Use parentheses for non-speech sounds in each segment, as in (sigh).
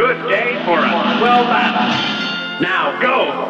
Good day for a swell battle. Now go!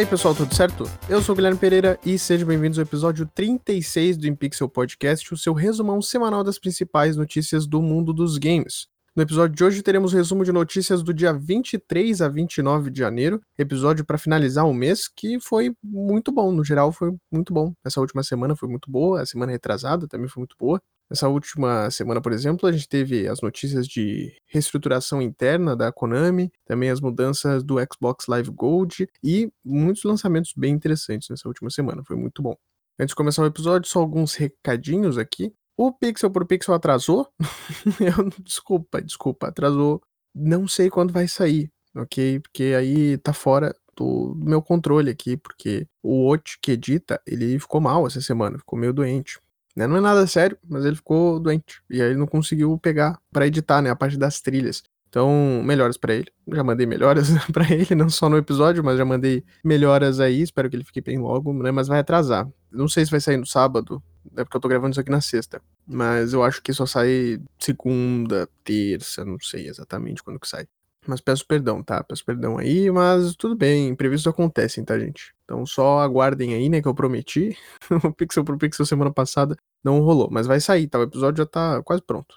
Aí, pessoal, tudo certo? Eu sou o Guilherme Pereira e sejam bem-vindos ao episódio 36 do InPixel Podcast, o seu resumão semanal das principais notícias do mundo dos games. No episódio de hoje teremos resumo de notícias do dia 23 a 29 de janeiro, episódio para finalizar o mês que foi muito bom, no geral foi muito bom. Essa última semana foi muito boa, a semana retrasada também foi muito boa. Essa última semana, por exemplo, a gente teve as notícias de reestruturação interna da Konami, também as mudanças do Xbox Live Gold e muitos lançamentos bem interessantes nessa última semana. Foi muito bom. Antes de começar o episódio, só alguns recadinhos aqui. O Pixel por Pixel atrasou. (laughs) Desculpa, desculpa, atrasou. Não sei quando vai sair, ok? Porque aí tá fora do meu controle aqui, porque o Ot que edita, ele ficou mal essa semana, ficou meio doente. Né? Não é nada sério, mas ele ficou doente. E aí ele não conseguiu pegar para editar, né? A parte das trilhas. Então, melhoras para ele. Já mandei melhoras (laughs) para ele, não só no episódio, mas já mandei melhoras aí. Espero que ele fique bem logo, né? Mas vai atrasar. Não sei se vai sair no sábado, é porque eu tô gravando isso aqui na sexta. Mas eu acho que só sai segunda, terça, não sei exatamente quando que sai. Mas peço perdão, tá? Peço perdão aí, mas tudo bem, imprevistos acontecem, tá, gente? Então só aguardem aí, né, que eu prometi. (laughs) o Pixel pro Pixel semana passada não rolou, mas vai sair, tá? O episódio já tá quase pronto.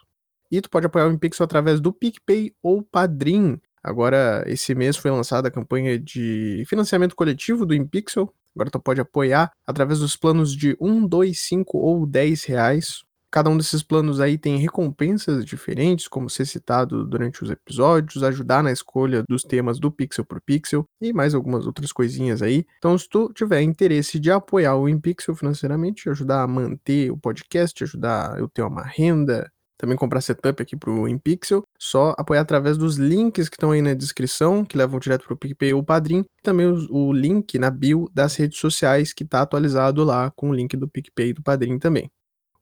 E tu pode apoiar o InPixel através do PicPay ou Padrim. Agora, esse mês foi lançada a campanha de financiamento coletivo do InPixel. Agora tu pode apoiar através dos planos de 1, 2, 5 ou 10 reais. Cada um desses planos aí tem recompensas diferentes, como ser citado durante os episódios, ajudar na escolha dos temas do Pixel por Pixel e mais algumas outras coisinhas aí. Então, se tu tiver interesse de apoiar o InPixel financeiramente, ajudar a manter o podcast, ajudar eu ter uma renda, também comprar setup aqui pro InPixel, só apoiar através dos links que estão aí na descrição, que levam direto pro PicPay ou Padrim, também o, o, link na bio das redes sociais que tá atualizado lá com o link do PicPay e do Padrim também.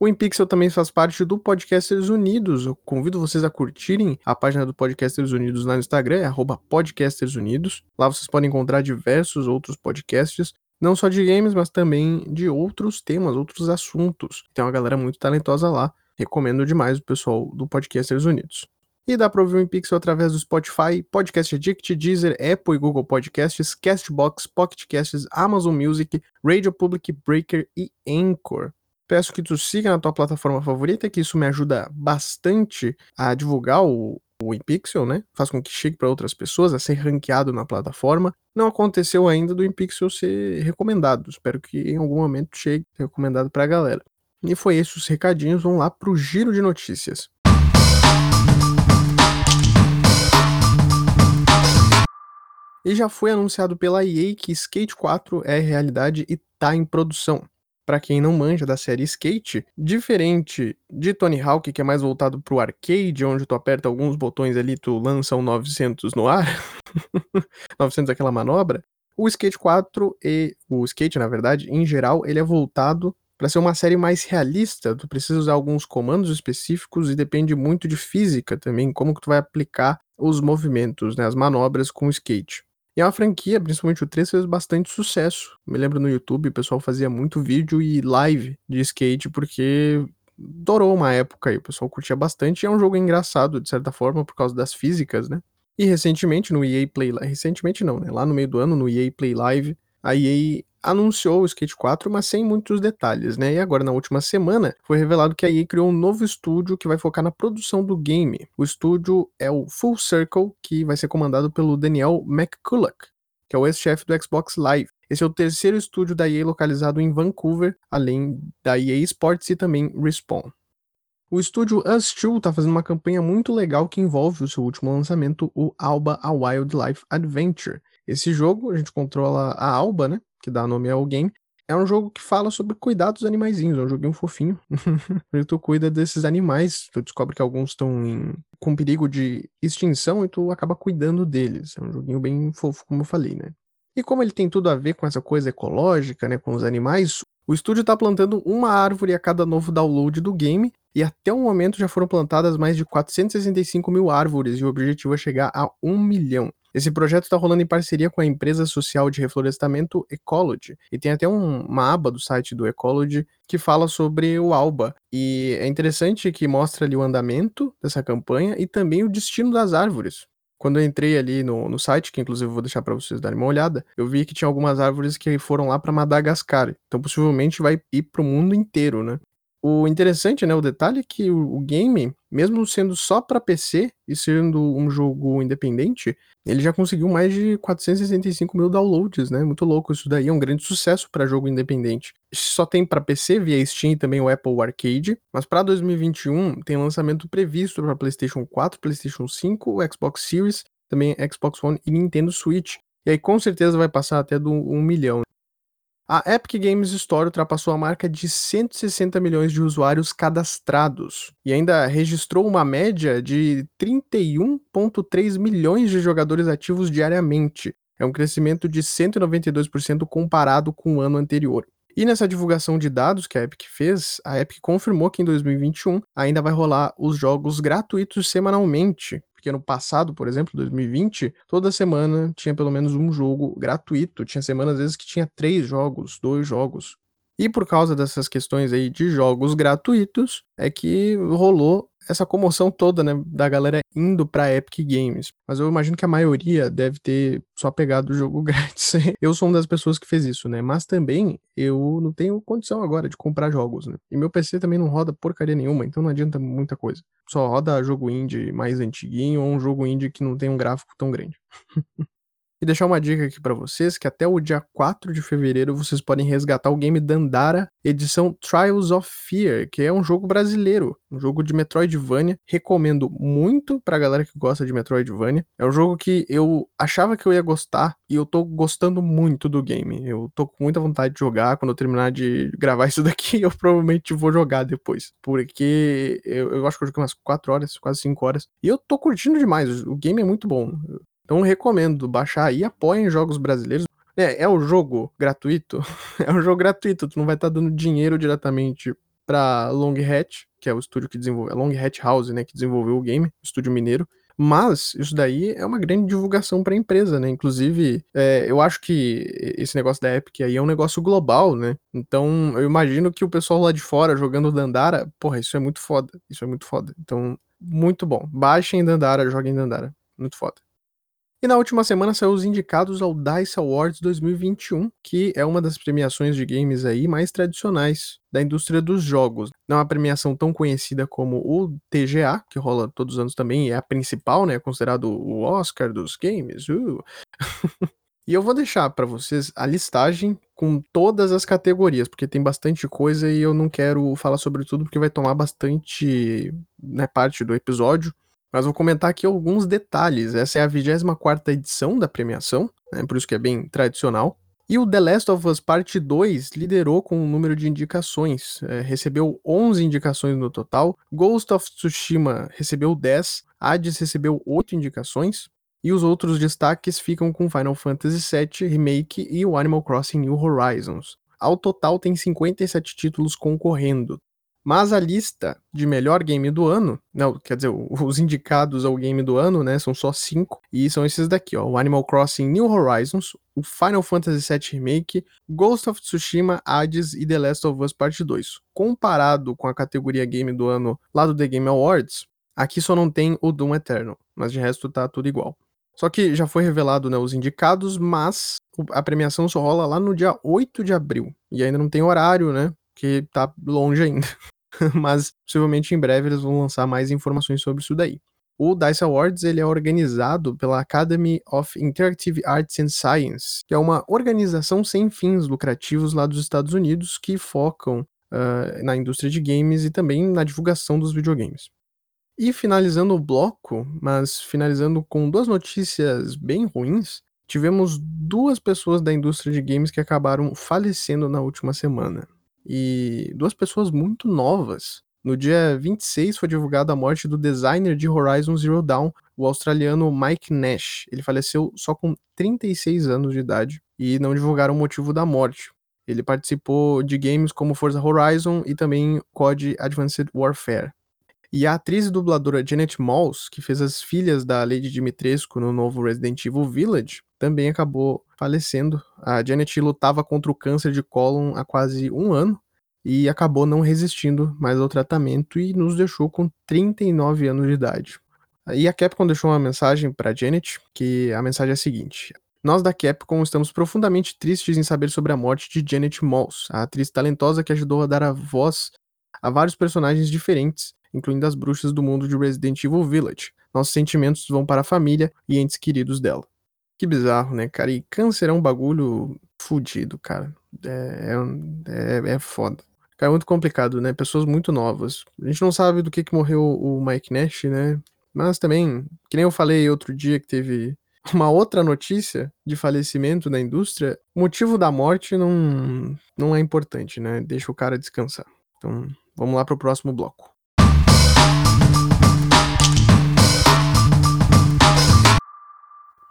O InPixel também faz parte do Podcasters Unidos. Eu convido vocês a curtirem a página do Podcasters Unidos lá no Instagram, é podcastersunidos. Lá vocês podem encontrar diversos outros podcasts, não só de games, mas também de outros temas, outros assuntos. Tem uma galera muito talentosa lá. Recomendo demais o pessoal do Podcasters Unidos. E dá para ouvir o InPixel através do Spotify, Podcast Addict, Deezer, Apple e Google Podcasts, Castbox, Pocket Casts, Amazon Music, Radio Public, Breaker e Anchor. Peço que tu siga na tua plataforma favorita, que isso me ajuda bastante a divulgar o, o InPixel, né? Faz com que chegue para outras pessoas, a ser ranqueado na plataforma. Não aconteceu ainda do InPixel ser recomendado. Espero que em algum momento chegue recomendado para a galera. E foi esses os recadinhos. Vamos lá pro giro de notícias. E já foi anunciado pela EA que Skate 4 é realidade e tá em produção para quem não manja da série Skate, diferente de Tony Hawk, que é mais voltado pro arcade, onde tu aperta alguns botões ali, tu lança um 900 no ar, (laughs) 900 é aquela manobra, o Skate 4 e o Skate, na verdade, em geral, ele é voltado para ser uma série mais realista, tu precisa usar alguns comandos específicos e depende muito de física também, como que tu vai aplicar os movimentos, né, as manobras com o skate. E é uma franquia, principalmente o 3, fez bastante sucesso. Me lembro no YouTube, o pessoal fazia muito vídeo e live de skate, porque durou uma época aí, o pessoal curtia bastante. E é um jogo engraçado, de certa forma, por causa das físicas, né? E recentemente no EA Play recentemente não, né? Lá no meio do ano, no EA Play Live, a EA anunciou o Skate 4, mas sem muitos detalhes, né? E agora, na última semana, foi revelado que a EA criou um novo estúdio que vai focar na produção do game. O estúdio é o Full Circle, que vai ser comandado pelo Daniel McCulloch, que é o ex-chefe do Xbox Live. Esse é o terceiro estúdio da EA localizado em Vancouver, além da EA Sports e também Respawn. O estúdio Us2 está fazendo uma campanha muito legal que envolve o seu último lançamento, o Alba A Wildlife Adventure. Esse jogo, a gente controla a Alba, né? que dá nome ao game, é um jogo que fala sobre cuidar dos animaizinhos, é um joguinho fofinho. (laughs) e tu cuida desses animais, tu descobre que alguns estão em... com perigo de extinção e tu acaba cuidando deles. É um joguinho bem fofo, como eu falei, né? E como ele tem tudo a ver com essa coisa ecológica, né, com os animais, o estúdio está plantando uma árvore a cada novo download do game, e até o momento já foram plantadas mais de 465 mil árvores, e o objetivo é chegar a 1 milhão. Esse projeto está rolando em parceria com a empresa social de reflorestamento Ecology, e tem até um, uma aba do site do Ecology que fala sobre o Alba. E é interessante que mostra ali o andamento dessa campanha e também o destino das árvores. Quando eu entrei ali no, no site, que inclusive eu vou deixar para vocês darem uma olhada, eu vi que tinha algumas árvores que foram lá para Madagascar. Então possivelmente vai ir para o mundo inteiro, né? O interessante, né, o detalhe é que o, o game, mesmo sendo só para PC e sendo um jogo independente, ele já conseguiu mais de 465 mil downloads, né? Muito louco isso daí, é um grande sucesso para jogo independente. Só tem para PC via Steam e também o Apple Arcade, mas para 2021 tem lançamento previsto para PlayStation 4, PlayStation 5, Xbox Series, também Xbox One e Nintendo Switch. E aí com certeza vai passar até do 1 milhão. A Epic Games Store ultrapassou a marca de 160 milhões de usuários cadastrados e ainda registrou uma média de 31,3 milhões de jogadores ativos diariamente. É um crescimento de 192% comparado com o ano anterior. E nessa divulgação de dados que a Epic fez, a Epic confirmou que em 2021 ainda vai rolar os jogos gratuitos semanalmente, porque no passado, por exemplo, 2020, toda semana tinha pelo menos um jogo gratuito. Tinha semanas, às vezes, que tinha três jogos, dois jogos. E por causa dessas questões aí de jogos gratuitos, é que rolou essa comoção toda, né, da galera indo pra Epic Games. Mas eu imagino que a maioria deve ter só pegado o jogo (laughs) grátis. eu sou uma das pessoas que fez isso, né? Mas também eu não tenho condição agora de comprar jogos, né? E meu PC também não roda porcaria nenhuma, então não adianta muita coisa. Só roda jogo indie mais antiguinho ou um jogo indie que não tem um gráfico tão grande. (laughs) E deixar uma dica aqui para vocês que até o dia 4 de fevereiro vocês podem resgatar o game Dandara edição Trials of Fear, que é um jogo brasileiro, um jogo de Metroidvania. Recomendo muito pra galera que gosta de Metroidvania. É um jogo que eu achava que eu ia gostar e eu tô gostando muito do game. Eu tô com muita vontade de jogar. Quando eu terminar de gravar (laughs) isso daqui, eu provavelmente vou jogar depois, porque eu, eu acho que eu joguei umas 4 horas, quase 5 horas, e eu tô curtindo demais. O game é muito bom. Então recomendo baixar aí, apoiem jogos brasileiros. É, é jogo gratuito. (laughs) é um jogo gratuito, tu não vai estar tá dando dinheiro diretamente para Long Hat, que é o estúdio que desenvolveu, a Long Hat House, né, que desenvolveu o game, estúdio mineiro. Mas isso daí é uma grande divulgação para a empresa, né? Inclusive, é, eu acho que esse negócio da Epic aí é um negócio global, né? Então, eu imagino que o pessoal lá de fora jogando Dandara, porra, isso é muito foda. Isso é muito foda. Então, muito bom. Baixem Dandara, joguem Dandara. Muito foda. E na última semana saiu os indicados ao DICE Awards 2021, que é uma das premiações de games aí mais tradicionais da indústria dos jogos. Não é uma premiação tão conhecida como o TGA, que rola todos os anos também, e é a principal, né? É considerado o Oscar dos games. Uh. (laughs) e eu vou deixar para vocês a listagem com todas as categorias, porque tem bastante coisa e eu não quero falar sobre tudo porque vai tomar bastante né, parte do episódio. Mas vou comentar aqui alguns detalhes. Essa é a 24 edição da premiação, né, por isso que é bem tradicional. E o The Last of Us Parte 2 liderou com o um número de indicações, é, recebeu 11 indicações no total. Ghost of Tsushima recebeu 10, Hades recebeu 8 indicações. E os outros destaques ficam com Final Fantasy VII Remake e o Animal Crossing New Horizons. Ao total tem 57 títulos concorrendo. Mas a lista de melhor game do ano, não, quer dizer, os indicados ao game do ano, né, são só cinco, e são esses daqui, ó, o Animal Crossing New Horizons, o Final Fantasy VII Remake, Ghost of Tsushima, Hades e The Last of Us Part 2. Comparado com a categoria game do ano lá do The Game Awards, aqui só não tem o Doom Eternal, mas de resto tá tudo igual. Só que já foi revelado né, os indicados, mas a premiação só rola lá no dia 8 de abril. E ainda não tem horário, né? que tá longe ainda. (laughs) (laughs) Mas possivelmente em breve eles vão lançar mais informações sobre isso daí. O DICE Awards ele é organizado pela Academy of Interactive Arts and Science, que é uma organização sem fins lucrativos lá dos Estados Unidos que focam uh, na indústria de games e também na divulgação dos videogames. E finalizando o bloco, mas finalizando com duas notícias bem ruins, tivemos duas pessoas da indústria de games que acabaram falecendo na última semana e duas pessoas muito novas. No dia 26 foi divulgada a morte do designer de Horizon Zero Dawn, o australiano Mike Nash. Ele faleceu só com 36 anos de idade e não divulgaram o motivo da morte. Ele participou de games como Forza Horizon e também COD Advanced Warfare. E a atriz e dubladora Janet Moss, que fez as filhas da Lady Dimitrescu no novo Resident Evil Village, também acabou falecendo. A Janet lutava contra o câncer de cólon há quase um ano e acabou não resistindo mais ao tratamento e nos deixou com 39 anos de idade. E a Capcom deixou uma mensagem para Janet, que a mensagem é a seguinte: nós da Capcom estamos profundamente tristes em saber sobre a morte de Janet Moss, a atriz talentosa que ajudou a dar a voz a vários personagens diferentes incluindo as bruxas do mundo de Resident Evil Village. Nossos sentimentos vão para a família e entes queridos dela. Que bizarro, né, cara? E câncer é um bagulho fudido, cara. É, é, é, é foda. Cara, é muito complicado, né? Pessoas muito novas. A gente não sabe do que, que morreu o Mike Nash, né? Mas também, que nem eu falei outro dia que teve uma outra notícia de falecimento na indústria, o motivo da morte não, não é importante, né? Deixa o cara descansar. Então, vamos lá pro próximo bloco.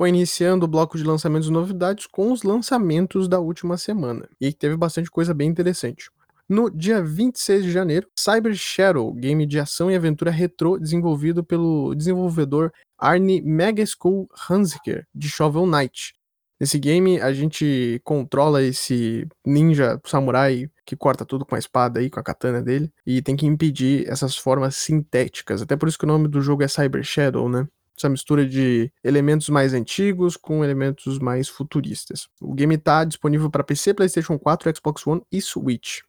Bom, iniciando o bloco de lançamentos e novidades com os lançamentos da última semana. E teve bastante coisa bem interessante. No dia 26 de janeiro, Cyber Shadow, game de ação e aventura retrô desenvolvido pelo desenvolvedor Arne Megaschool Hanziker, de Shovel Knight. Nesse game, a gente controla esse ninja samurai que corta tudo com a espada aí, com a katana dele, e tem que impedir essas formas sintéticas. Até por isso que o nome do jogo é Cyber Shadow, né? Essa mistura de elementos mais antigos com elementos mais futuristas. O game está disponível para PC, PlayStation 4, Xbox One e Switch.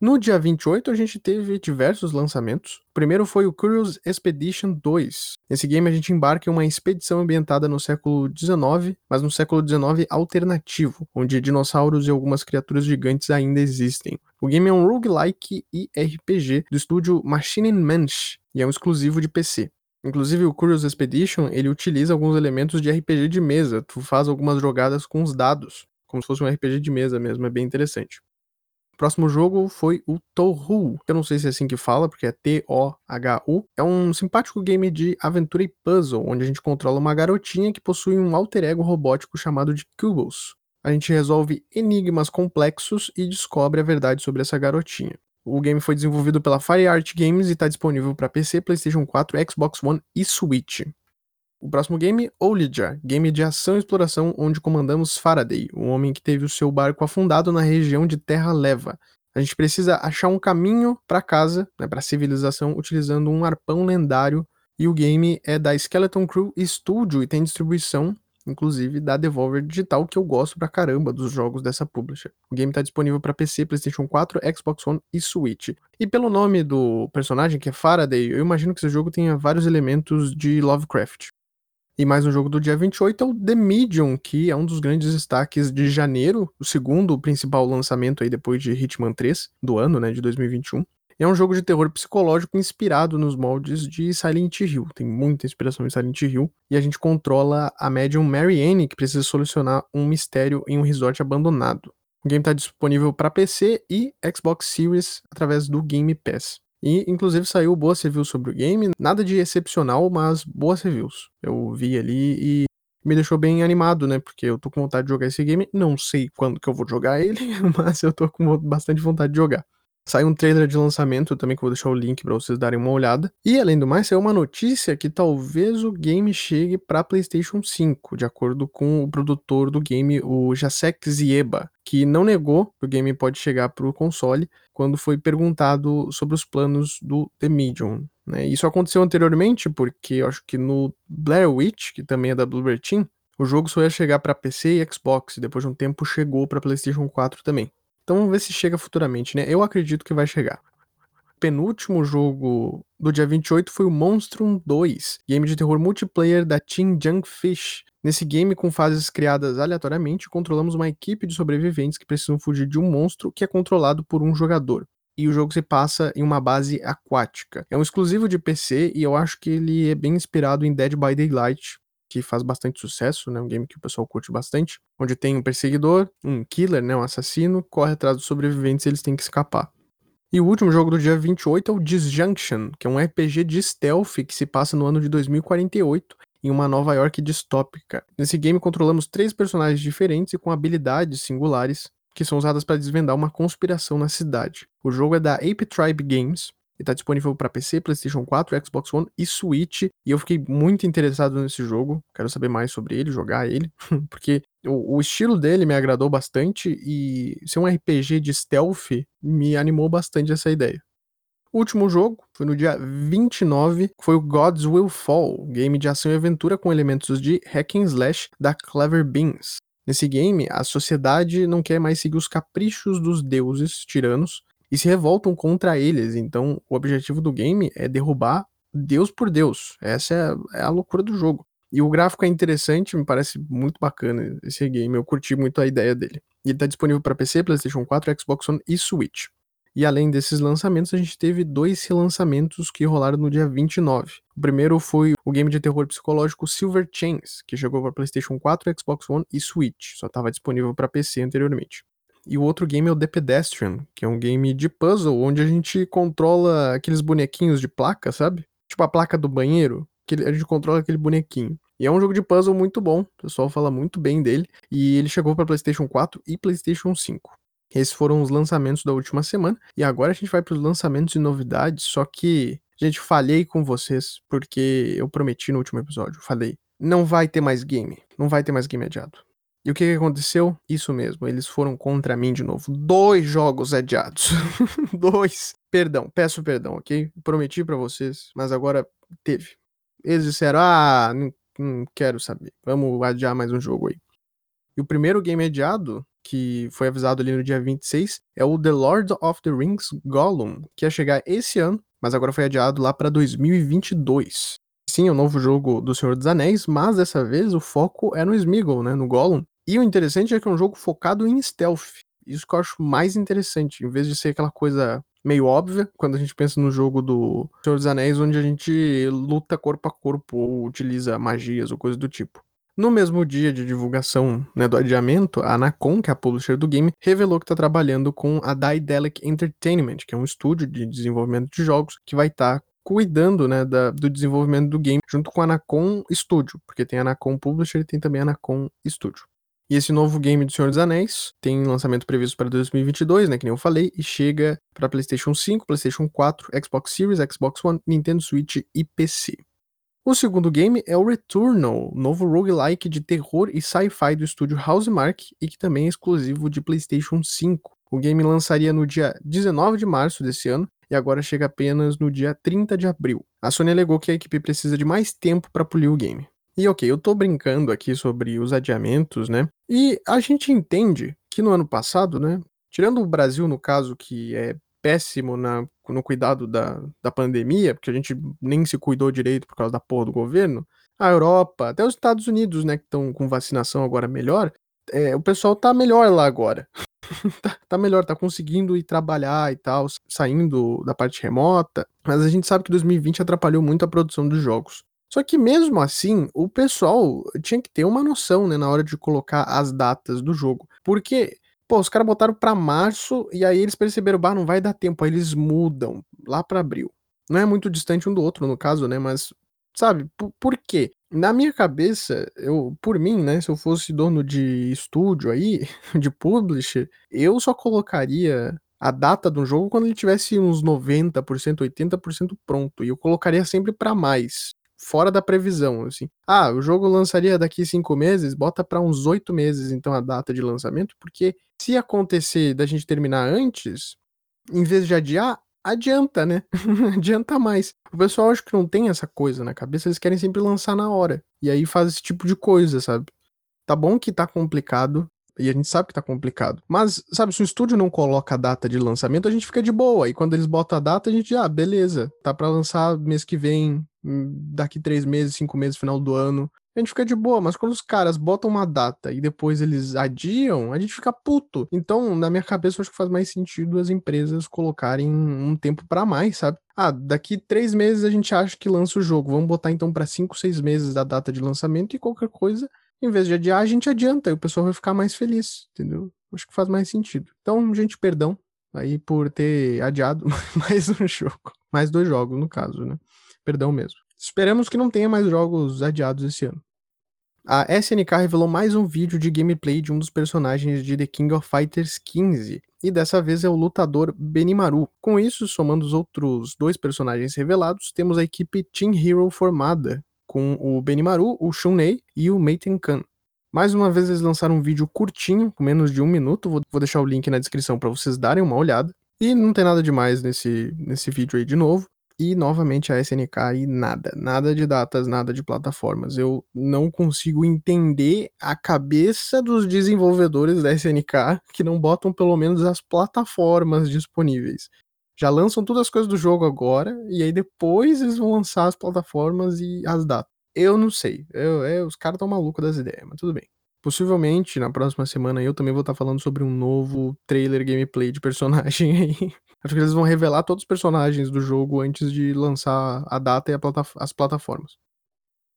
No dia 28, a gente teve diversos lançamentos. O primeiro foi o Curious Expedition 2. Nesse game, a gente embarca em uma expedição ambientada no século XIX, mas no século XIX alternativo, onde dinossauros e algumas criaturas gigantes ainda existem. O game é um roguelike e RPG do estúdio Machine Manch e é um exclusivo de PC. Inclusive, o Curious Expedition, ele utiliza alguns elementos de RPG de mesa. Tu faz algumas jogadas com os dados, como se fosse um RPG de mesa mesmo, é bem interessante. O próximo jogo foi o Touhou. Eu não sei se é assim que fala, porque é T-O-H-U. É um simpático game de aventura e puzzle, onde a gente controla uma garotinha que possui um alter ego robótico chamado de Kugels. A gente resolve enigmas complexos e descobre a verdade sobre essa garotinha. O game foi desenvolvido pela FireArt Games e está disponível para PC, PlayStation 4, Xbox One e Switch. O próximo game, Olija, game de ação e exploração onde comandamos Faraday, um homem que teve o seu barco afundado na região de Terra Leva. A gente precisa achar um caminho para casa, né, para a civilização, utilizando um arpão lendário. E o game é da Skeleton Crew Studio e tem distribuição inclusive da Devolver Digital, que eu gosto pra caramba dos jogos dessa publisher. O game tá disponível para PC, PlayStation 4, Xbox One e Switch. E pelo nome do personagem, que é Faraday, eu imagino que esse jogo tenha vários elementos de Lovecraft. E mais um jogo do dia 28 é o The Medium, que é um dos grandes destaques de janeiro, o segundo principal lançamento aí depois de Hitman 3 do ano, né, de 2021 é um jogo de terror psicológico inspirado nos moldes de Silent Hill. Tem muita inspiração em Silent Hill. E a gente controla a médium Mary Anne, que precisa solucionar um mistério em um resort abandonado. O game está disponível para PC e Xbox Series através do Game Pass. E, inclusive, saiu boas reviews sobre o game. Nada de excepcional, mas boas reviews. Eu vi ali e me deixou bem animado, né? Porque eu tô com vontade de jogar esse game. Não sei quando que eu vou jogar ele, (laughs) mas eu tô com bastante vontade de jogar. Saiu um trailer de lançamento também, que eu vou deixar o link para vocês darem uma olhada. E além do mais, saiu uma notícia que talvez o game chegue para PlayStation 5, de acordo com o produtor do game, o Jacek Zieba, que não negou que o game pode chegar para o console quando foi perguntado sobre os planos do The Medium. Né? Isso aconteceu anteriormente porque eu acho que no Blair Witch, que também é da Bluebird Team, o jogo só ia chegar para PC e Xbox, e depois de um tempo chegou para PlayStation 4 também. Então vamos ver se chega futuramente, né? Eu acredito que vai chegar. Penúltimo jogo do dia 28 foi o Monstrum 2, game de terror multiplayer da Team Junkfish. Nesse game, com fases criadas aleatoriamente, controlamos uma equipe de sobreviventes que precisam fugir de um monstro que é controlado por um jogador. E o jogo se passa em uma base aquática. É um exclusivo de PC e eu acho que ele é bem inspirado em Dead by Daylight, que faz bastante sucesso, né? Um game que o pessoal curte bastante, onde tem um perseguidor, um killer, né? Um assassino, corre atrás dos sobreviventes e eles têm que escapar. E o último jogo do dia 28 é o Disjunction, que é um RPG de stealth que se passa no ano de 2048 em uma Nova York distópica. Nesse game controlamos três personagens diferentes e com habilidades singulares que são usadas para desvendar uma conspiração na cidade. O jogo é da Ape Tribe Games e está disponível para PC, PlayStation 4, Xbox One e Switch. E eu fiquei muito interessado nesse jogo, quero saber mais sobre ele, jogar ele, (laughs) porque o, o, estilo dele me agradou bastante e ser um RPG de stealth me animou bastante essa ideia. O último jogo foi no dia 29, foi o Gods Will Fall, game de ação e aventura com elementos de hack and slash da Clever Beans. Nesse game, a sociedade não quer mais seguir os caprichos dos deuses tiranos e se revoltam contra eles. Então, o objetivo do game é derrubar Deus por Deus. Essa é, é a loucura do jogo. E o gráfico é interessante, me parece muito bacana esse game. Eu curti muito a ideia dele. E ele está disponível para PC, PlayStation 4, Xbox One e Switch. E além desses lançamentos, a gente teve dois relançamentos que rolaram no dia 29. O primeiro foi o game de terror psicológico Silver Chains, que chegou para PlayStation 4, Xbox One e Switch. Só estava disponível para PC anteriormente. E o outro game é o The Pedestrian, que é um game de puzzle onde a gente controla aqueles bonequinhos de placa, sabe? Tipo a placa do banheiro, que a gente controla aquele bonequinho. E é um jogo de puzzle muito bom, o pessoal fala muito bem dele, e ele chegou para PlayStation 4 e PlayStation 5. Esses foram os lançamentos da última semana, e agora a gente vai para os lançamentos e novidades, só que, gente, falhei com vocês, porque eu prometi no último episódio, falei, não vai ter mais game, não vai ter mais game adiado. E o que, que aconteceu? Isso mesmo, eles foram contra mim de novo. Dois jogos adiados. (laughs) Dois. Perdão, peço perdão, ok? Prometi para vocês, mas agora teve. Eles disseram: ah, não, não quero saber, vamos adiar mais um jogo aí. E o primeiro game adiado, que foi avisado ali no dia 26, é o The Lord of the Rings Gollum, que ia chegar esse ano, mas agora foi adiado lá para 2022. Sim, é um novo jogo do Senhor dos Anéis, mas dessa vez o foco é no Smeagol, né, no Gollum, e o interessante é que é um jogo focado em stealth. Isso que eu acho mais interessante, em vez de ser aquela coisa meio óbvia, quando a gente pensa no jogo do Senhor dos Anéis, onde a gente luta corpo a corpo ou utiliza magias ou coisa do tipo. No mesmo dia de divulgação né, do adiamento, a Anacon, que é a publisher do game, revelou que está trabalhando com a Daedalic Entertainment, que é um estúdio de desenvolvimento de jogos que vai estar tá cuidando né, da, do desenvolvimento do game junto com a Anacon Studio, porque tem a Anacon Publisher e tem também a Anacon Studio. E esse novo game do Senhor dos Anéis tem lançamento previsto para 2022, né, que nem eu falei, e chega para PlayStation 5, PlayStation 4, Xbox Series, Xbox One, Nintendo Switch e PC. O segundo game é o Returnal, novo roguelike de terror e sci-fi do estúdio Housemark e que também é exclusivo de PlayStation 5. O game lançaria no dia 19 de março desse ano e agora chega apenas no dia 30 de abril. A Sony alegou que a equipe precisa de mais tempo para polir o game. E ok, eu tô brincando aqui sobre os adiamentos, né? E a gente entende que no ano passado, né? Tirando o Brasil, no caso, que é péssimo na, no cuidado da, da pandemia, porque a gente nem se cuidou direito por causa da porra do governo, a Europa, até os Estados Unidos, né, que estão com vacinação agora melhor, é, o pessoal tá melhor lá agora. (laughs) tá, tá, melhor, tá conseguindo ir trabalhar e tal, saindo da parte remota, mas a gente sabe que 2020 atrapalhou muito a produção dos jogos. Só que mesmo assim, o pessoal tinha que ter uma noção, né, na hora de colocar as datas do jogo. Porque, pô, os caras botaram para março e aí eles perceberam, bah, não vai dar tempo, aí eles mudam lá para abril. Não é muito distante um do outro, no caso, né, mas sabe, por, por quê? Na minha cabeça, eu, por mim, né, se eu fosse dono de estúdio aí, (laughs) de publisher, eu só colocaria a data do jogo quando ele tivesse uns 90%, 80% pronto. E eu colocaria sempre para mais fora da previsão, assim. Ah, o jogo lançaria daqui cinco meses, bota para uns oito meses, então, a data de lançamento, porque se acontecer da gente terminar antes, em vez de adiar, adianta, né? (laughs) adianta mais. O pessoal acho que não tem essa coisa na cabeça, eles querem sempre lançar na hora. E aí faz esse tipo de coisa, sabe? Tá bom que tá complicado, e a gente sabe que tá complicado. Mas, sabe, se o estúdio não coloca a data de lançamento, a gente fica de boa. E quando eles botam a data, a gente, ah, beleza, tá para lançar mês que vem, hum, daqui três meses, cinco meses, final do ano. A gente fica de boa, mas quando os caras botam uma data e depois eles adiam, a gente fica puto. Então, na minha cabeça, eu acho que faz mais sentido as empresas colocarem um tempo para mais, sabe? Ah, daqui três meses a gente acha que lança o jogo. Vamos botar então para cinco, seis meses da data de lançamento e qualquer coisa em vez de adiar, a gente adianta e o pessoal vai ficar mais feliz, entendeu? Acho que faz mais sentido. Então, gente, perdão. aí por ter adiado (laughs) mais um jogo. Mais dois jogos, no caso, né? Perdão mesmo. Esperamos que não tenha mais jogos adiados esse ano. A SNK revelou mais um vídeo de gameplay de um dos personagens de The King of Fighters 15, e dessa vez é o lutador Benimaru. Com isso, somando os outros dois personagens revelados, temos a equipe Team Hero formada, com o Benimaru, o Shunei e o Meiten Kan. Mais uma vez eles lançaram um vídeo curtinho, com menos de um minuto, vou, deixar o link na descrição para vocês darem uma olhada. E não tem nada demais nesse, nesse vídeo aí de novo. E novamente a SNK e nada, nada de datas, nada de plataformas. Eu não consigo entender a cabeça dos desenvolvedores da SNK que não botam pelo menos as plataformas disponíveis. Já lançam todas as coisas do jogo agora e aí depois eles vão lançar as plataformas e as datas. Eu não sei. Eu, eu os caras estão malucos das ideias, mas tudo bem. Possivelmente, na próxima semana, eu também vou estar tá falando sobre um novo trailer gameplay de personagem (laughs) aí. Acho que eles vão revelar todos os personagens do jogo antes de lançar a data e a plata as plataformas.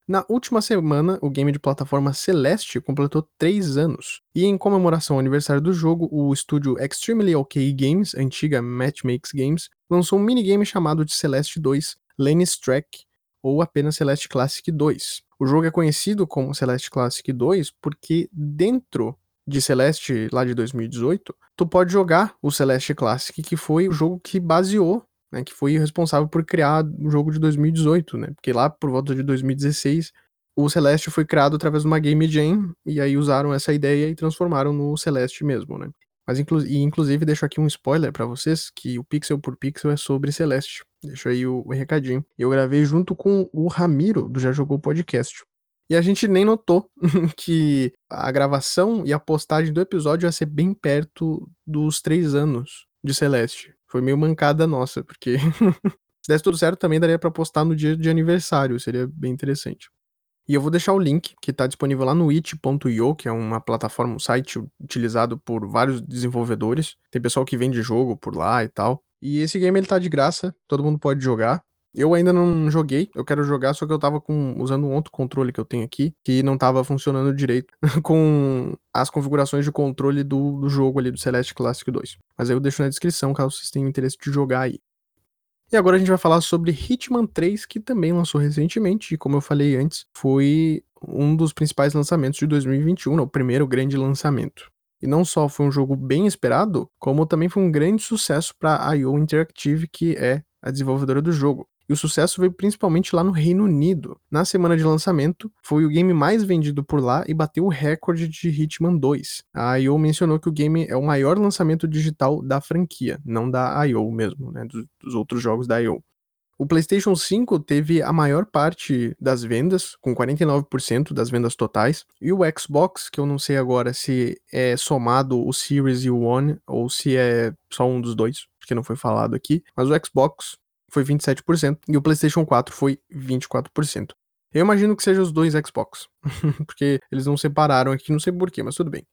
Na última semana, o game de plataforma Celeste completou 3 anos, e em comemoração ao aniversário do jogo, o estúdio Extremely OK Games, antiga Matchmakes Games, lançou um minigame chamado de Celeste 2 Lane's Track, ou apenas Celeste Classic 2. O jogo é conhecido como Celeste Classic 2 porque dentro de Celeste lá de 2018, tu pode jogar o Celeste Classic, que foi o jogo que baseou, né, que foi responsável por criar o jogo de 2018, né? Porque lá por volta de 2016, o Celeste foi criado através de uma game jam e aí usaram essa ideia e transformaram no Celeste mesmo, né? Mas inclu e, inclusive deixo aqui um spoiler para vocês que o Pixel por Pixel é sobre Celeste. Deixo aí o, o recadinho. Eu gravei junto com o Ramiro do Já Jogou Podcast. E a gente nem notou (laughs) que a gravação e a postagem do episódio ia ser bem perto dos três anos de Celeste. Foi meio mancada nossa, porque (laughs) se desse tudo certo também daria para postar no dia de aniversário, seria bem interessante. E eu vou deixar o link que está disponível lá no it.io, que é uma plataforma, um site utilizado por vários desenvolvedores. Tem pessoal que vende jogo por lá e tal. E esse game ele tá de graça, todo mundo pode jogar. Eu ainda não joguei, eu quero jogar, só que eu tava com, usando um outro controle que eu tenho aqui, que não tava funcionando direito (laughs) com as configurações de controle do, do jogo ali do Celeste Classic 2. Mas aí eu deixo na descrição caso vocês tenham interesse de jogar aí. E agora a gente vai falar sobre Hitman 3, que também lançou recentemente, e como eu falei antes, foi um dos principais lançamentos de 2021, né, o primeiro grande lançamento. E não só foi um jogo bem esperado, como também foi um grande sucesso para a IO Interactive, que é a desenvolvedora do jogo. E o sucesso veio principalmente lá no Reino Unido. Na semana de lançamento, foi o game mais vendido por lá e bateu o recorde de Hitman 2. A IO mencionou que o game é o maior lançamento digital da franquia, não da IO mesmo, né, dos, dos outros jogos da IO. O PlayStation 5 teve a maior parte das vendas, com 49% das vendas totais, e o Xbox, que eu não sei agora se é somado o Series e o One ou se é só um dos dois, porque não foi falado aqui, mas o Xbox foi 27% e o PlayStation 4 foi 24%. Eu imagino que seja os dois Xbox, (laughs) porque eles não separaram aqui, não sei porquê, mas tudo bem.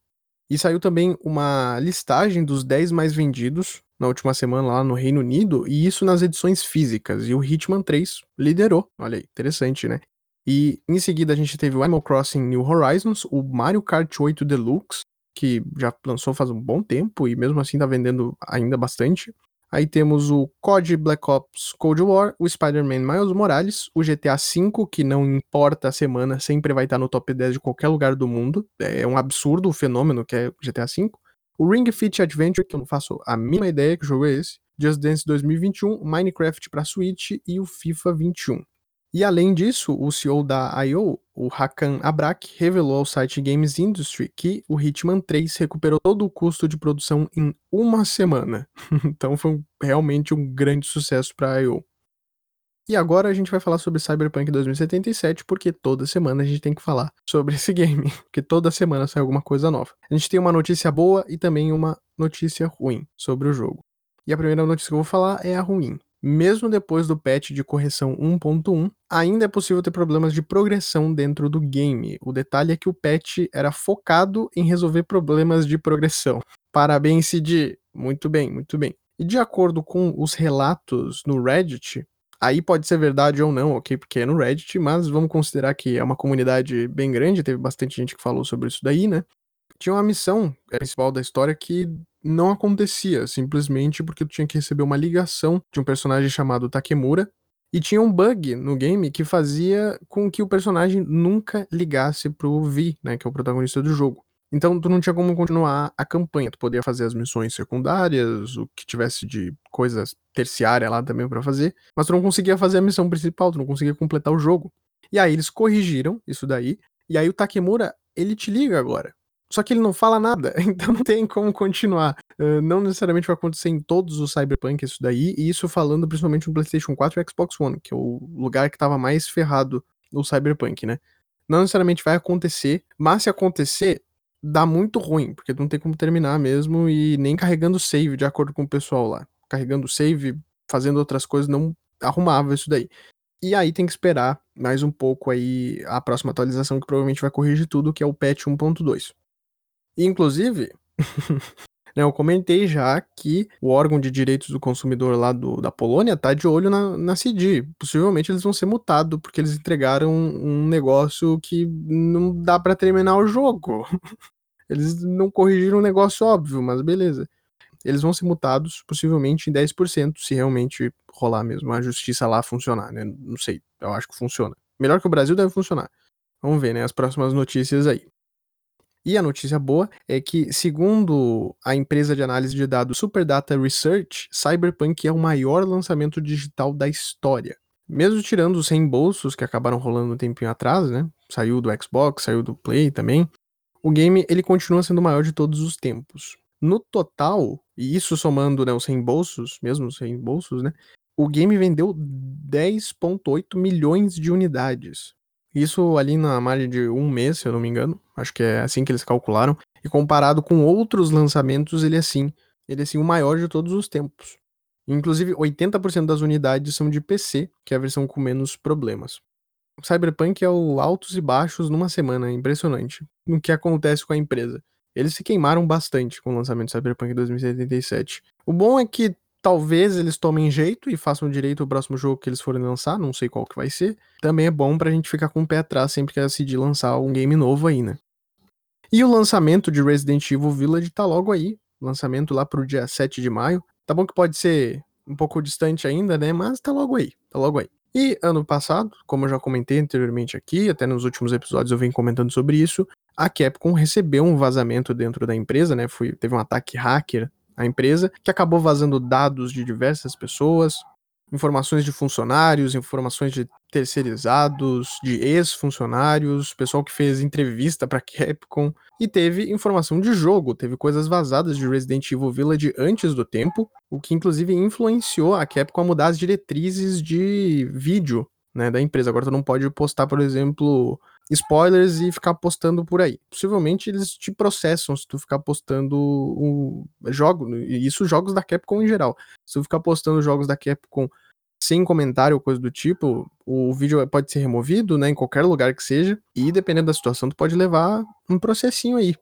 E saiu também uma listagem dos 10 mais vendidos na última semana lá no Reino Unido, e isso nas edições físicas. E o Hitman 3 liderou. Olha aí, interessante, né? E em seguida a gente teve o Animal Crossing New Horizons, o Mario Kart 8 Deluxe, que já lançou faz um bom tempo e mesmo assim tá vendendo ainda bastante. Aí temos o COD Black Ops Cold War, o Spider-Man Miles Morales, o GTA V, que não importa a semana, sempre vai estar no top 10 de qualquer lugar do mundo. É um absurdo o fenômeno que é o GTA V. O Ring Fit Adventure, que eu não faço a mínima ideia que jogo é esse. Just Dance 2021, Minecraft para Switch e o FIFA 21. E além disso, o CEO da I.O., o Hakan Abrak, revelou ao site Games Industry que o Hitman 3 recuperou todo o custo de produção em uma semana. (laughs) então foi realmente um grande sucesso para a I.O. E agora a gente vai falar sobre Cyberpunk 2077, porque toda semana a gente tem que falar sobre esse (laughs) game, porque toda semana sai alguma coisa nova. A gente tem uma notícia boa e também uma notícia ruim sobre o jogo. E a primeira notícia que eu vou falar é a ruim mesmo depois do patch de correção 1.1, ainda é possível ter problemas de progressão dentro do game. O detalhe é que o patch era focado em resolver problemas de progressão. Parabéns, Cid. Muito bem, muito bem. E de acordo com os relatos no Reddit, aí pode ser verdade ou não, ok? Porque é no Reddit, mas vamos considerar que é uma comunidade bem grande, teve bastante gente que falou sobre isso daí, né? Tinha uma missão principal da história que não acontecia, simplesmente porque tu tinha que receber uma ligação de um personagem chamado Takemura, e tinha um bug no game que fazia com que o personagem nunca ligasse pro Vi, né, que é o protagonista do jogo. Então tu não tinha como continuar a campanha, tu podia fazer as missões secundárias, o que tivesse de coisas terciária lá também para fazer, mas tu não conseguia fazer a missão principal, tu não conseguia completar o jogo. E aí eles corrigiram isso daí, e aí o Takemura, ele te liga agora. Só que ele não fala nada, (laughs) então não tem como continuar. Uh, não necessariamente vai acontecer em todos os Cyberpunk isso daí, e isso falando principalmente no PlayStation 4 e Xbox One, que é o lugar que tava mais ferrado no Cyberpunk, né? Não necessariamente vai acontecer, mas se acontecer, dá muito ruim, porque não tem como terminar mesmo e nem carregando save de acordo com o pessoal lá. Carregando save, fazendo outras coisas, não arrumava isso daí. E aí tem que esperar mais um pouco aí a próxima atualização que provavelmente vai corrigir tudo, que é o patch 1.2. Inclusive, (laughs) né, eu comentei já que o órgão de direitos do consumidor lá do, da Polônia tá de olho na, na CD. Possivelmente eles vão ser mutados porque eles entregaram um, um negócio que não dá para terminar o jogo. (laughs) Eles não corrigiram um negócio óbvio, mas beleza. Eles vão ser mutados possivelmente em 10% se realmente rolar mesmo a justiça lá funcionar, né? Não sei, eu acho que funciona. Melhor que o Brasil deve funcionar. Vamos ver, né? As próximas notícias aí. E a notícia boa é que, segundo a empresa de análise de dados Superdata Research, Cyberpunk é o maior lançamento digital da história. Mesmo tirando os reembolsos que acabaram rolando um tempinho atrás, né? Saiu do Xbox, saiu do Play também. O game ele continua sendo o maior de todos os tempos. No total, e isso somando né, os reembolsos, mesmo os reembolsos, né? O game vendeu 10,8 milhões de unidades. Isso ali na margem de um mês, se eu não me engano. Acho que é assim que eles calcularam. E comparado com outros lançamentos, ele é sim. Ele é sim o maior de todos os tempos. Inclusive, 80% das unidades são de PC, que é a versão com menos problemas. Cyberpunk é o altos e baixos numa semana, é impressionante. O que acontece com a empresa. Eles se queimaram bastante com o lançamento do Cyberpunk 2077. O bom é que Talvez eles tomem jeito e façam direito o próximo jogo que eles forem lançar, não sei qual que vai ser. Também é bom pra gente ficar com o pé atrás sempre que decidir lançar um game novo aí, né? E o lançamento de Resident Evil Village tá logo aí. Lançamento lá pro dia 7 de maio. Tá bom que pode ser um pouco distante ainda, né? Mas tá logo aí. Tá logo aí. E ano passado, como eu já comentei anteriormente aqui, até nos últimos episódios eu venho comentando sobre isso, a Capcom recebeu um vazamento dentro da empresa, né? Foi, teve um ataque hacker a empresa, que acabou vazando dados de diversas pessoas, informações de funcionários, informações de terceirizados, de ex-funcionários, pessoal que fez entrevista para Capcom e teve informação de jogo, teve coisas vazadas de Resident Evil Village antes do tempo, o que inclusive influenciou a Capcom a mudar as diretrizes de vídeo né, da empresa. Agora tu não pode postar, por exemplo, spoilers e ficar postando por aí. Possivelmente eles te processam se tu ficar postando um jogo, isso jogos da Capcom em geral. Se tu ficar postando jogos da Capcom sem comentário ou coisa do tipo, o vídeo pode ser removido, né, em qualquer lugar que seja, e dependendo da situação tu pode levar um processinho aí.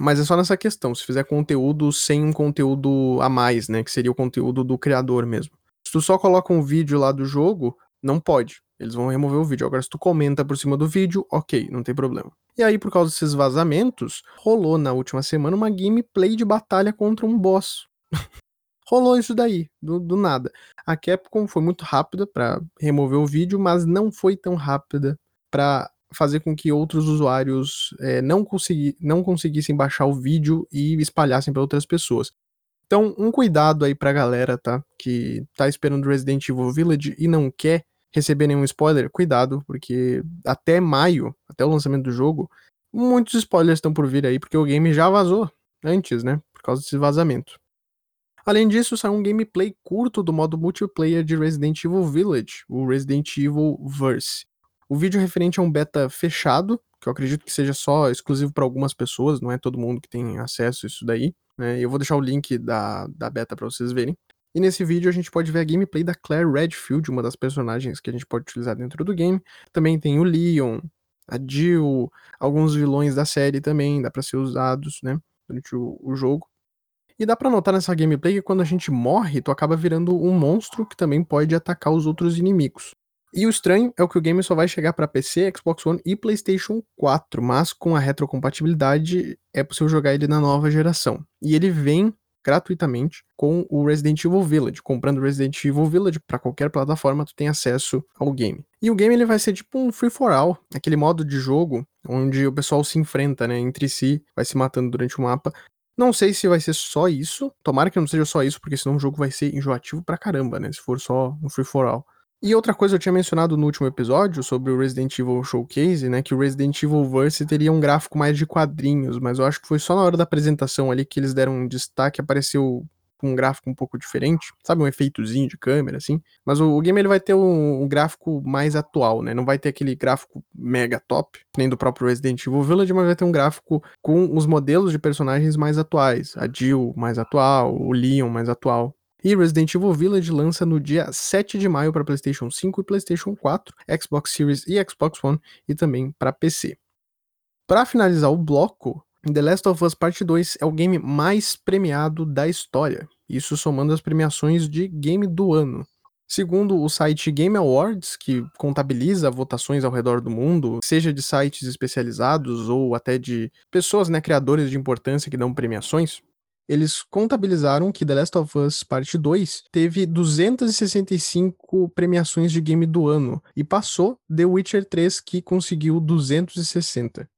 Mas é só nessa questão, se fizer conteúdo sem um conteúdo a mais, né, que seria o conteúdo do criador mesmo. Se tu só coloca um vídeo lá do jogo, não pode. Eles vão remover o vídeo. Agora, se tu comenta por cima do vídeo, ok, não tem problema. E aí, por causa desses vazamentos, rolou na última semana uma gameplay de batalha contra um boss. (laughs) rolou isso daí, do, do, nada. A Capcom foi muito rápida para remover o vídeo, mas não foi tão rápida para fazer com que outros usuários é, não, consegui, não conseguissem baixar o vídeo e espalhassem para outras pessoas. Então, um cuidado aí pra galera, tá? Que tá esperando Resident Evil Village e não quer receber nenhum spoiler, cuidado, porque até maio, até o lançamento do jogo, muitos spoilers estão por vir aí, porque o game já vazou antes, né? Por causa desse vazamento. Além disso, saiu um gameplay curto do modo multiplayer de Resident Evil Village, o Resident Evil Verse. O vídeo referente a um beta fechado, que eu acredito que seja só exclusivo para algumas pessoas, não é todo mundo que tem acesso a isso daí. Né? Eu vou deixar o link da, da beta para vocês verem. E nesse vídeo a gente pode ver a gameplay da Claire Redfield, uma das personagens que a gente pode utilizar dentro do game. Também tem o Leon, a Jill, alguns vilões da série também, dá para ser usados, né, durante o, o jogo. E dá pra notar nessa gameplay que quando a gente morre, tu acaba virando um monstro que também pode atacar os outros inimigos. E o estranho é o que o game só vai chegar para PC, Xbox One e PlayStation 4, mas com a retrocompatibilidade é possível jogar ele na nova geração. E ele vem gratuitamente com o Resident Evil Village. Comprando Resident Evil Village para qualquer plataforma, tu tem acesso ao game. E o game ele vai ser tipo um free for all, aquele modo de jogo onde o pessoal se enfrenta, né, entre si, vai se matando durante o mapa. Não sei se vai ser só isso. Tomara que não seja só isso, porque senão o jogo vai ser enjoativo pra caramba, né? Se for só um free for all. E outra coisa eu tinha mencionado no último episódio sobre o Resident Evil Showcase, né, que o Resident Evil Verse teria um gráfico mais de quadrinhos, mas eu acho que foi só na hora da apresentação ali que eles deram um destaque, apareceu um gráfico um pouco diferente, sabe, um efeitozinho de câmera assim. Mas o, o game ele vai ter um, um, gráfico mais atual, né? Não vai ter aquele gráfico mega top, nem do próprio Resident Evil Village, mas vai ter um gráfico com os modelos de personagens mais atuais, a Jill mais atual, o Leon mais atual. E Resident Evil Village lança no dia 7 de maio para PlayStation 5 e PlayStation 4, Xbox Series e Xbox One e também para PC. Para finalizar o bloco, The Last of Us Part 2 é o game mais premiado da história, isso somando as premiações de game do ano. Segundo o site Game Awards, que contabiliza votações ao redor do mundo, seja de sites especializados ou até de pessoas, né, criadores de importância que dão premiações, eles contabilizaram que The Last of Us Parte 2 teve 265 premiações de game do ano e passou The Witcher 3 que conseguiu 260.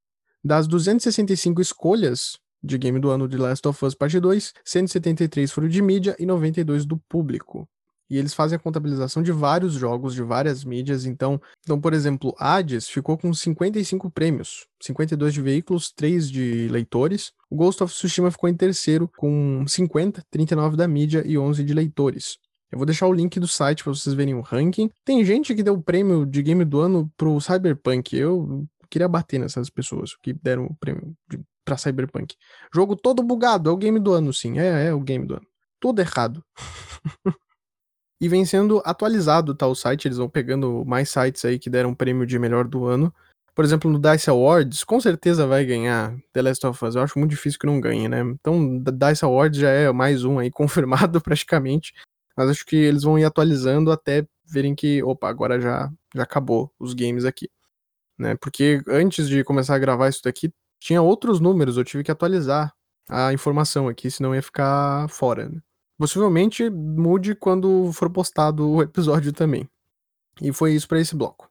Das 265 escolhas de game do ano de Last of Us Parte 2, 173 foram de mídia e 92 do público. E eles fazem a contabilização de vários jogos, de várias mídias. Então, então, por exemplo, Hades ficou com 55 prêmios, 52 de veículos, 3 de leitores. O Ghost of Tsushima ficou em terceiro com 50, 39 da mídia e 11 de leitores. Eu vou deixar o link do site para vocês verem o ranking. Tem gente que deu o prêmio de game do ano pro Cyberpunk. Eu queria bater nessas pessoas que deram o prêmio de, pra Cyberpunk. Jogo todo bugado, é o game do ano, sim. É, é o game do ano. Tudo errado. (laughs) e vem sendo atualizado tá, o site, eles vão pegando mais sites aí que deram prêmio de melhor do ano. Por exemplo, no DICE Awards, com certeza vai ganhar The Last of Us. Eu acho muito difícil que não ganhe, né? Então, DICE Awards já é mais um aí (laughs) confirmado praticamente. Mas acho que eles vão ir atualizando até verem que, opa, agora já, já acabou os games aqui. Né? Porque antes de começar a gravar isso daqui, tinha outros números, eu tive que atualizar a informação aqui, senão ia ficar fora. Né? Possivelmente mude quando for postado o episódio também. E foi isso para esse bloco.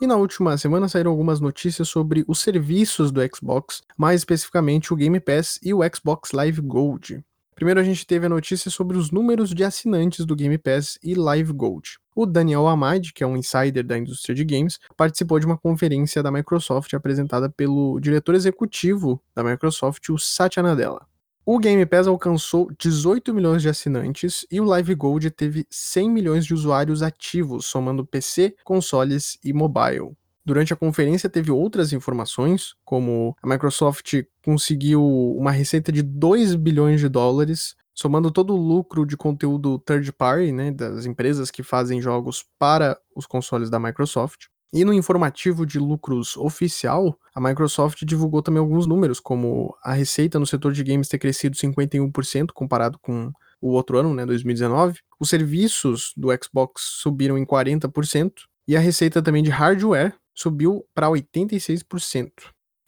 E na última semana saíram algumas notícias sobre os serviços do Xbox, mais especificamente o Game Pass e o Xbox Live Gold. Primeiro a gente teve a notícia sobre os números de assinantes do Game Pass e Live Gold. O Daniel Amad, que é um insider da indústria de games, participou de uma conferência da Microsoft apresentada pelo diretor executivo da Microsoft, o Satya Nadella. O Game Pass alcançou 18 milhões de assinantes e o Live Gold teve 100 milhões de usuários ativos, somando PC, consoles e mobile. Durante a conferência teve outras informações, como a Microsoft conseguiu uma receita de 2 bilhões de dólares, somando todo o lucro de conteúdo third party, né, das empresas que fazem jogos para os consoles da Microsoft. E no informativo de lucros oficial, a Microsoft divulgou também alguns números, como a receita no setor de games ter crescido 51% comparado com o outro ano, né, 2019. Os serviços do Xbox subiram em 40%, e a receita também de hardware subiu para 86%.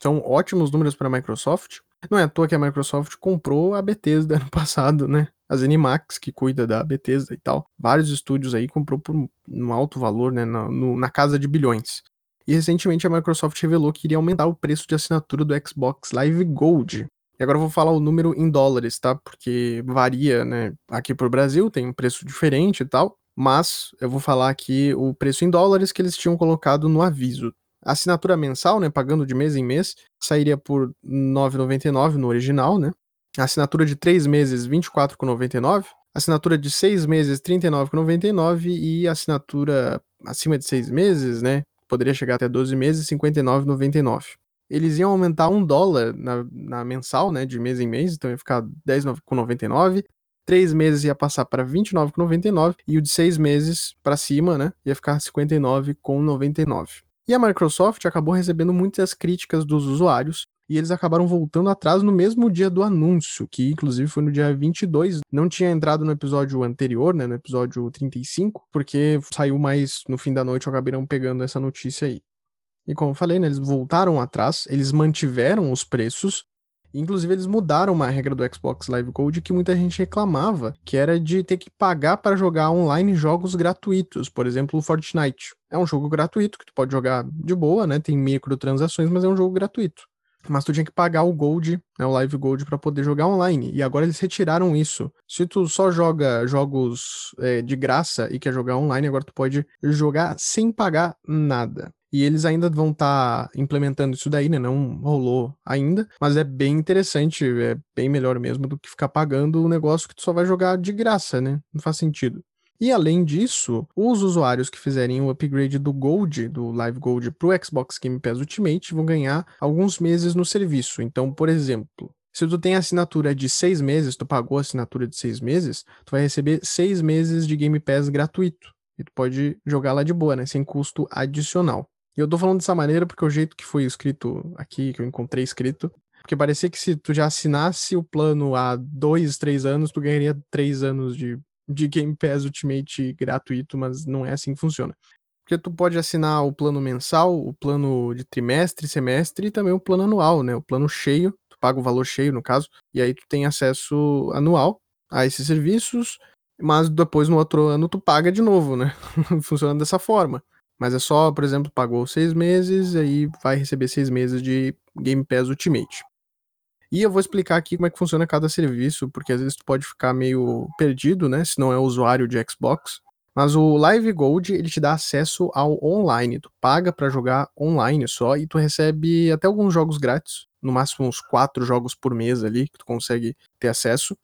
São ótimos números para a Microsoft. Não é à toa que a Microsoft comprou a Bethesda ano (laughs) passado, né? A ZeniMax, que cuida da Bethesda e tal. Vários estúdios aí comprou por um alto valor, né? Na, no, na casa de bilhões. E recentemente a Microsoft revelou que iria aumentar o preço de assinatura do Xbox Live Gold. E agora eu vou falar o número em dólares, tá? Porque varia, né? Aqui pro Brasil tem um preço diferente e tal mas eu vou falar aqui o preço em dólares que eles tinham colocado no aviso. Assinatura mensal, né, pagando de mês em mês, sairia por R$ 9,99 no original, né? Assinatura de 3 meses, R$ 24,99. Assinatura de 6 meses, R$ 39,99. E assinatura acima de 6 meses, né? Poderia chegar até 12 meses, R$ 59,99. Eles iam aumentar um dólar na, na mensal, né? De mês em mês, então ia ficar R$10,99 três meses ia passar para 29,99 e o de seis meses para cima, né, ia ficar 59,99. E a Microsoft acabou recebendo muitas críticas dos usuários e eles acabaram voltando atrás no mesmo dia do anúncio, que inclusive foi no dia 22. Não tinha entrado no episódio anterior, né, no episódio 35, porque saiu mais no fim da noite, não pegando essa notícia aí. E como eu falei, né, eles voltaram atrás, eles mantiveram os preços, inclusive eles mudaram uma regra do Xbox Live Gold que muita gente reclamava, que era de ter que pagar para jogar online jogos gratuitos, por exemplo, o Fortnite. É um jogo gratuito que tu pode jogar de boa, né? Tem microtransações, mas é um jogo gratuito mas tu tinha que pagar o Gold, né, o Live Gold, para poder jogar online. E agora eles retiraram isso. Se tu só joga jogos é, de graça e quer jogar online, agora tu pode jogar sem pagar nada. E eles ainda vão estar tá implementando isso daí, né? Não rolou ainda, mas é bem interessante, é bem melhor mesmo do que ficar pagando um negócio que tu só vai jogar de graça, né? Não faz sentido. E além disso, os usuários que fizerem o upgrade do Gold, do Live Gold para o Xbox Game Pass Ultimate, vão ganhar alguns meses no serviço. Então, por exemplo, se tu tem assinatura de seis meses, tu pagou a assinatura de seis meses, tu vai receber seis meses de Game Pass gratuito. E tu pode jogar lá de boa, né? Sem custo adicional. E eu tô falando dessa maneira porque o jeito que foi escrito aqui, que eu encontrei escrito, porque parecia que se tu já assinasse o plano há dois, três anos, tu ganharia três anos de de Game Pass Ultimate gratuito, mas não é assim que funciona. Porque tu pode assinar o plano mensal, o plano de trimestre, semestre e também o plano anual, né? O plano cheio, tu paga o valor cheio no caso, e aí tu tem acesso anual a esses serviços, mas depois no outro ano tu paga de novo, né? (laughs) Funciona dessa forma. Mas é só, por exemplo, pagou seis meses, aí vai receber seis meses de Game Pass Ultimate. E eu vou explicar aqui como é que funciona cada serviço, porque às vezes tu pode ficar meio perdido, né, se não é usuário de Xbox. Mas o Live Gold, ele te dá acesso ao online. Tu paga para jogar online só e tu recebe até alguns jogos grátis, no máximo uns quatro jogos por mês ali que tu consegue ter acesso.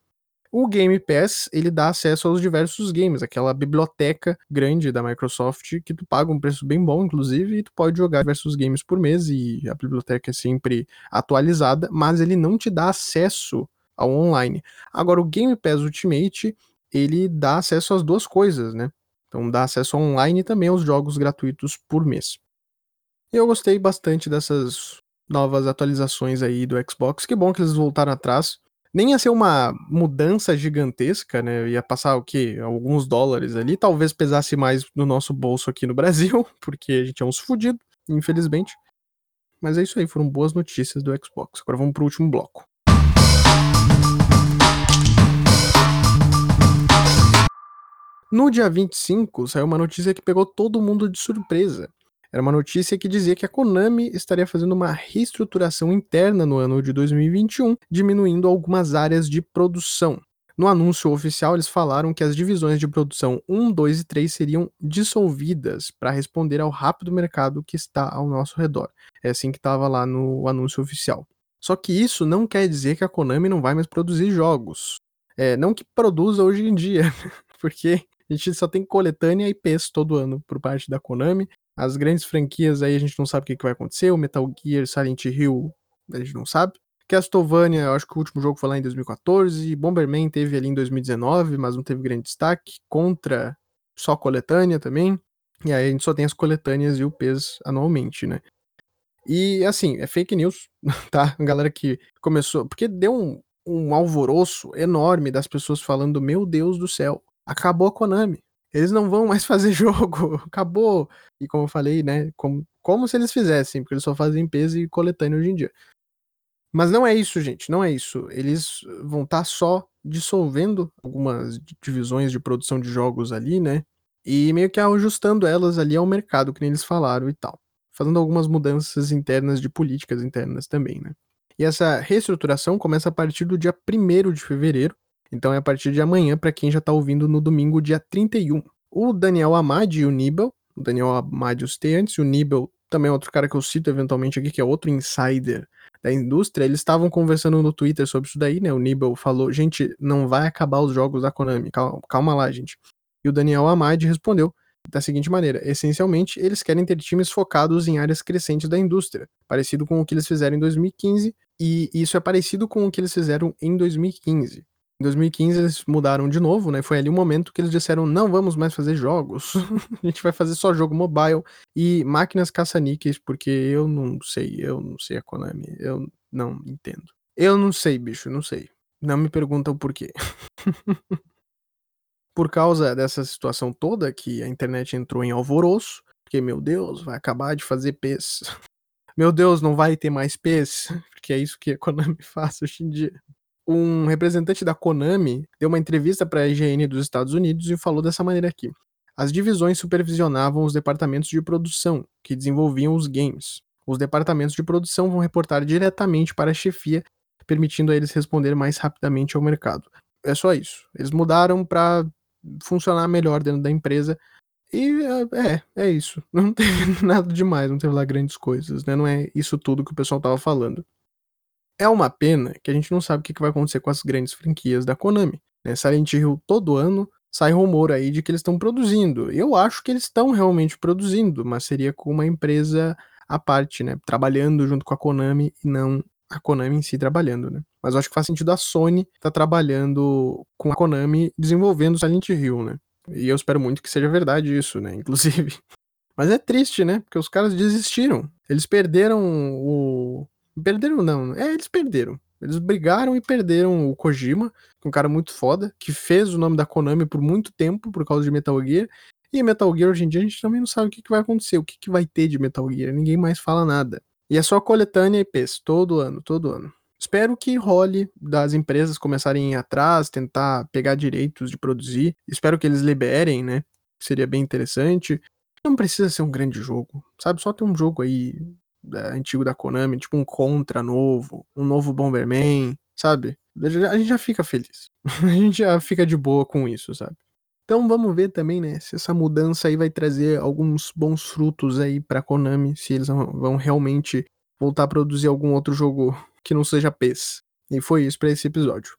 O Game Pass, ele dá acesso aos diversos games, aquela biblioteca grande da Microsoft que tu paga um preço bem bom, inclusive, e tu pode jogar diversos games por mês e a biblioteca é sempre atualizada, mas ele não te dá acesso ao online. Agora, o Game Pass Ultimate, ele dá acesso às duas coisas, né? Então dá acesso online e também aos jogos gratuitos por mês. Eu gostei bastante dessas novas atualizações aí do Xbox. Que bom que eles voltaram atrás nem ia ser uma mudança gigantesca, né? Ia passar o quê? Alguns dólares ali. Talvez pesasse mais no nosso bolso aqui no Brasil, (laughs) porque a gente é uns fudidos, infelizmente. Mas é isso aí, foram boas notícias do Xbox. Agora vamos pro último bloco. No dia 25, saiu uma notícia que pegou todo mundo de surpresa. Era uma notícia que dizia que a Konami estaria fazendo uma reestruturação interna no ano de 2021, diminuindo algumas áreas de produção. No anúncio oficial, eles falaram que as divisões de produção 1, 2 e 3 seriam dissolvidas para responder ao rápido mercado que está ao nosso redor. É assim que estava lá no anúncio oficial. Só que isso não quer dizer que a Konami não vai mais produzir jogos. É, não que produza hoje em dia, (laughs) porque a gente só tem coletânea e IPs todo ano por parte da Konami. As grandes franquias aí a gente não sabe o que, que vai acontecer. O Metal Gear, Silent Hill, a gente não sabe. Castlevania, eu acho que o último jogo foi lá em 2014. Bomberman teve ali em 2019, mas não teve grande destaque. Contra, só coletânea também. E aí a gente só tem as coletâneas e o PES anualmente, né? E assim, é fake news, (laughs) tá? A galera que começou. Porque deu um, um alvoroço enorme das pessoas falando: Meu Deus do céu, acabou a Konami. Eles não vão mais (laughs) fazer jogo, acabou. E como eu falei, né, como, como se eles fizessem, porque eles só fazem peso e coletânea hoje em dia. Mas não é isso, gente, não é isso. Eles vão estar tá só dissolvendo algumas divisões de produção de jogos ali, né? E meio que ajustando elas ali ao mercado, que nem eles falaram e tal. Fazendo algumas mudanças internas de políticas internas também, né? E essa reestruturação começa a partir do dia 1 de fevereiro, então é a partir de amanhã para quem já tá ouvindo no domingo, dia 31. O Daniel Amadi e o Nibel, o Daniel Amadi citei antes, e o Nibel também é outro cara que eu cito eventualmente aqui, que é outro insider da indústria, eles estavam conversando no Twitter sobre isso daí, né? O Nibel falou, gente, não vai acabar os jogos da Konami, calma, calma lá, gente. E o Daniel Amadi respondeu da seguinte maneira: essencialmente, eles querem ter times focados em áreas crescentes da indústria, parecido com o que eles fizeram em 2015, e isso é parecido com o que eles fizeram em 2015. Em 2015 eles mudaram de novo, né? Foi ali o momento que eles disseram: não vamos mais fazer jogos, (laughs) a gente vai fazer só jogo mobile e máquinas caça-níqueis, porque eu não sei, eu não sei a Konami, eu não entendo. Eu não sei, bicho, não sei. Não me perguntam por quê. (laughs) Por causa dessa situação toda, que a internet entrou em alvoroço, Porque, meu Deus, vai acabar de fazer PES. (laughs) Meu Deus, não vai ter mais PES. Porque é isso que a Konami faz hoje em dia. Um representante da Konami deu uma entrevista para a IGN dos Estados Unidos e falou dessa maneira aqui. As divisões supervisionavam os departamentos de produção, que desenvolviam os games. Os departamentos de produção vão reportar diretamente para a chefia, permitindo a eles responder mais rapidamente ao mercado. É só isso. Eles mudaram para funcionar melhor dentro da empresa. E é, é isso. (laughs) Não teve nada demais, não teve lá grandes coisas, né? Não é isso tudo que o pessoal tava falando. É uma pena que a gente não sabe o que vai acontecer com as grandes franquias da Konami. Né? Silent Hill todo ano sai rumor aí de que eles estão produzindo. Eu acho que eles estão realmente produzindo, mas seria com uma empresa à parte, né? Trabalhando junto com a Konami e não a Konami em si trabalhando, né? Mas eu acho que faz sentido a Sony tá trabalhando com a Konami desenvolvendo Silent Hill, né? E eu espero muito que seja verdade isso, né? (laughs) Inclusive. Mas é triste, né? Porque os caras desistiram. Eles perderam o. Perderam, não. É, eles perderam. Eles brigaram e perderam o Kojima, é um cara muito foda, que fez o nome da Konami por muito tempo por causa de Metal Gear. E Metal Gear hoje em dia a gente também não sabe o que, que vai acontecer, o que, que vai ter de Metal Gear. Ninguém mais fala nada. E é só coletânea IPs, todo ano, todo ano. Espero que role das empresas começarem atrás, tentar pegar direitos de produzir. Espero que eles liberem, né? Seria bem interessante. Não precisa ser um grande jogo, sabe? Só ter um jogo aí da, antigo da Konami, tipo um Contra novo, um novo Bomberman, sabe? A gente já fica feliz. (laughs) a gente já fica de boa com isso, sabe? Então vamos ver também, né, se essa mudança aí vai trazer alguns bons frutos aí pra Konami, se eles vão realmente voltar a produzir algum outro jogo que não seja PES. E foi isso para esse episódio.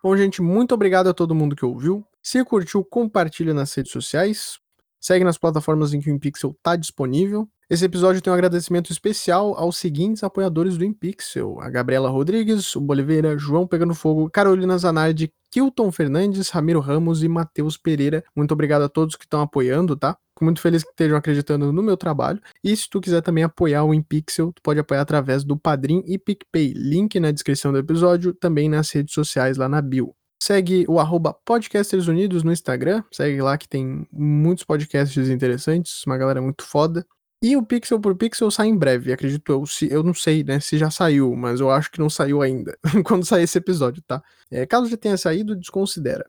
Bom, gente, muito obrigado a todo mundo que ouviu. Se curtiu, compartilha nas redes sociais. Segue nas plataformas em que o InPixel está disponível. Esse episódio tem um agradecimento especial aos seguintes apoiadores do InPixel: a Gabriela Rodrigues, o Boliveira, João Pegando Fogo, Carolina Zanardi, Kilton Fernandes, Ramiro Ramos e Matheus Pereira. Muito obrigado a todos que estão apoiando, tá? Fico muito feliz que estejam acreditando no meu trabalho. E se tu quiser também apoiar o InPixel, tu pode apoiar através do Padrim e PicPay. Link na descrição do episódio, também nas redes sociais lá na bio. Segue o arroba Podcasters Unidos no Instagram. Segue lá que tem muitos podcasts interessantes, uma galera muito foda. E o Pixel por Pixel sai em breve, acredito eu. Se, eu não sei, né, se já saiu, mas eu acho que não saiu ainda, (laughs) quando sair esse episódio, tá? É, caso já tenha saído, desconsidera.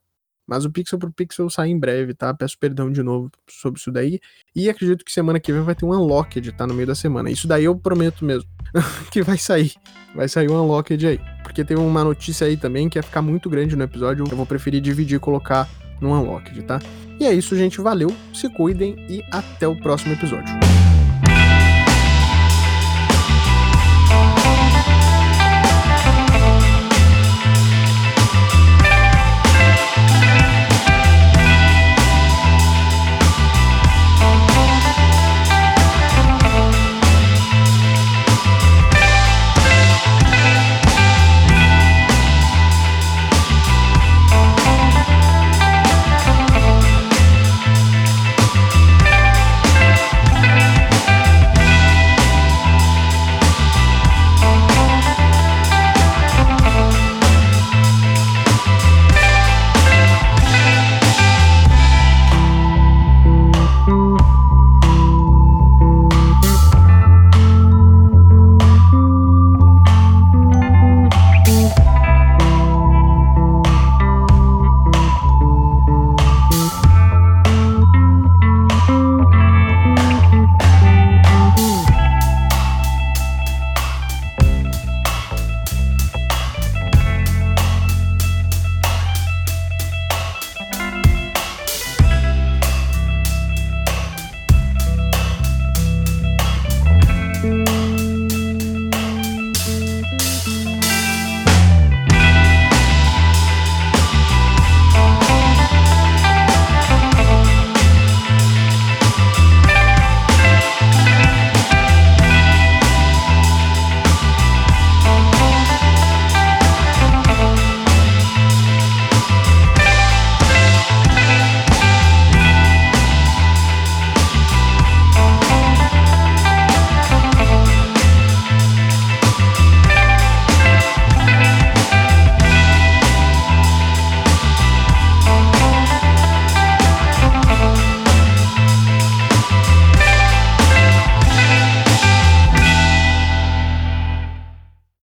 Mas o Pixel por Pixel sai em breve, tá? Peço perdão de novo sobre isso daí. E acredito que semana que vem vai ter um Unlocked, tá? No meio da semana. Isso daí eu prometo mesmo (laughs) que vai sair. Vai sair um Unlocked aí. Porque tem uma notícia aí também que ia ficar muito grande no episódio. Eu vou preferir dividir e colocar no Unlocked, tá? E é isso, gente. Valeu, se cuidem e até o próximo episódio.